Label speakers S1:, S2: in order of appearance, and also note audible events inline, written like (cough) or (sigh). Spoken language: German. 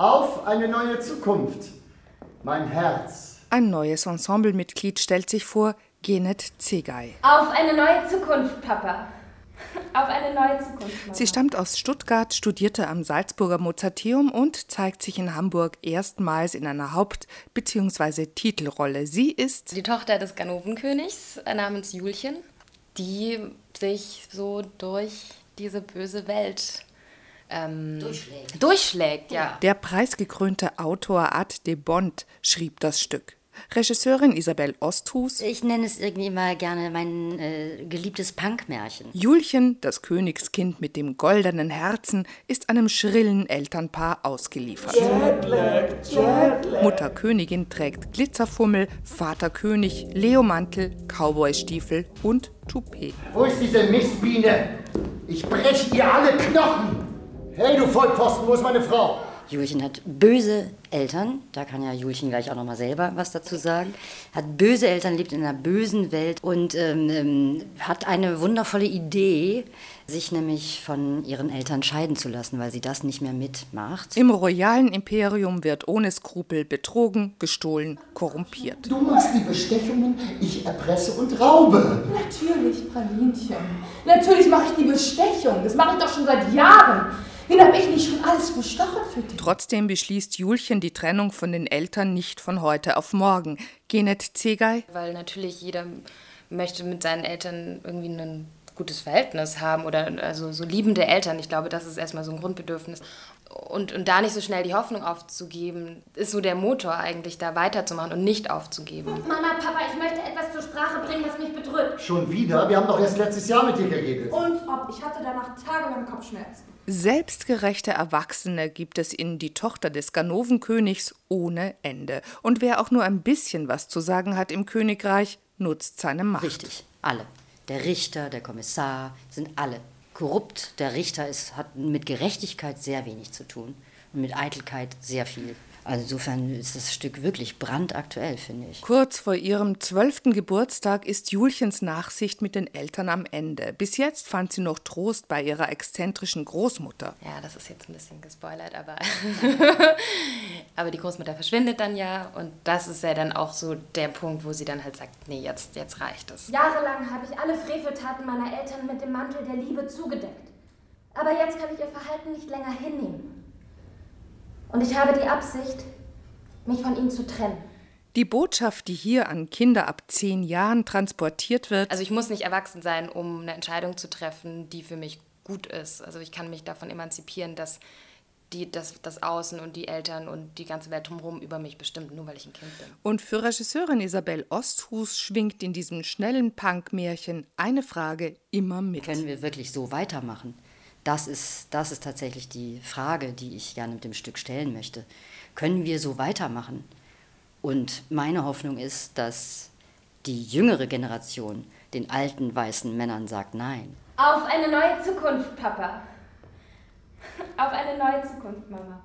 S1: Auf eine neue Zukunft. Mein Herz.
S2: Ein neues Ensemblemitglied stellt sich vor, Genet Zegay.
S3: Auf eine neue Zukunft, Papa. Auf eine neue Zukunft. Mama.
S2: Sie stammt aus Stuttgart, studierte am Salzburger Mozarteum und zeigt sich in Hamburg erstmals in einer Haupt- bzw. Titelrolle. Sie ist
S4: die Tochter des Ganovenkönigs äh, namens Julchen, die sich so durch diese böse Welt ähm, durchschlägt. Durchschlägt, ja.
S2: Der preisgekrönte Autor Ad de Bond schrieb das Stück. Regisseurin Isabel Osthus.
S5: Ich nenne es irgendwie mal gerne mein äh, geliebtes Punkmärchen.
S2: Julchen, das Königskind mit dem goldenen Herzen, ist einem schrillen Elternpaar ausgeliefert. Jetlag, Jetlag. Mutter Königin trägt Glitzerfummel, Vater König, Leomantel, Cowboystiefel und Toupet.
S1: Wo ist diese Mistbiene? Ich breche ihr alle Knochen! Hey, du Vollpfosten, wo ist meine Frau?
S5: Julchen hat böse Eltern, da kann ja Julchen gleich auch noch mal selber was dazu sagen, hat böse Eltern, lebt in einer bösen Welt und ähm, ähm, hat eine wundervolle Idee, sich nämlich von ihren Eltern scheiden zu lassen, weil sie das nicht mehr mitmacht.
S2: Im royalen Imperium wird ohne Skrupel betrogen, gestohlen, korrumpiert.
S1: Du machst die Bestechungen, ich erpresse und raube.
S6: Natürlich, Pralinchen. Natürlich mache ich die Bestechung. Das mache ich doch schon seit Jahren. Wen habe ich nicht schon alles bestochen für dich?
S2: Trotzdem beschließt Julchen die Trennung von den Eltern nicht von heute auf morgen. Genet Zegay?
S4: Weil natürlich jeder möchte mit seinen Eltern irgendwie ein gutes Verhältnis haben oder also so liebende Eltern. Ich glaube, das ist erstmal so ein Grundbedürfnis. Und, und da nicht so schnell die Hoffnung aufzugeben, ist so der Motor eigentlich, da weiterzumachen und nicht aufzugeben.
S3: Mama, Papa, ich möchte etwas zur Sprache bringen, was mich bedrückt.
S1: Schon wieder? Wir haben doch erst letztes Jahr mit dir geredet.
S6: Und ob, ich hatte danach tagelang Kopfschmerzen.
S2: Selbstgerechte Erwachsene gibt es in Die Tochter des Ganovenkönigs ohne Ende. Und wer auch nur ein bisschen was zu sagen hat im Königreich, nutzt seine Macht.
S5: Richtig, alle. Der Richter, der Kommissar, sind alle korrupt. Der Richter ist, hat mit Gerechtigkeit sehr wenig zu tun und mit Eitelkeit sehr viel. Also insofern ist das Stück wirklich brandaktuell, finde ich.
S2: Kurz vor ihrem zwölften Geburtstag ist Julchens Nachsicht mit den Eltern am Ende. Bis jetzt fand sie noch Trost bei ihrer exzentrischen Großmutter.
S4: Ja, das ist jetzt ein bisschen gespoilert, aber, (laughs) aber die Großmutter verschwindet dann ja und das ist ja dann auch so der Punkt, wo sie dann halt sagt, nee, jetzt, jetzt reicht es.
S3: Jahrelang habe ich alle Freveltaten meiner Eltern mit dem Mantel der Liebe zugedeckt. Aber jetzt kann ich ihr Verhalten nicht länger hinnehmen. Und ich habe die Absicht, mich von ihnen zu trennen.
S2: Die Botschaft, die hier an Kinder ab zehn Jahren transportiert wird.
S4: Also ich muss nicht erwachsen sein, um eine Entscheidung zu treffen, die für mich gut ist. Also ich kann mich davon emanzipieren, dass die, das, das Außen und die Eltern und die ganze Welt drumherum über mich bestimmt, nur weil ich ein Kind bin.
S2: Und für Regisseurin Isabel Osthus schwingt in diesem schnellen Punk-Märchen eine Frage immer mit.
S5: Können wir wirklich so weitermachen? Das ist, das ist tatsächlich die Frage, die ich gerne mit dem Stück stellen möchte. Können wir so weitermachen? Und meine Hoffnung ist, dass die jüngere Generation den alten weißen Männern sagt Nein.
S3: Auf eine neue Zukunft, Papa. Auf eine neue Zukunft, Mama.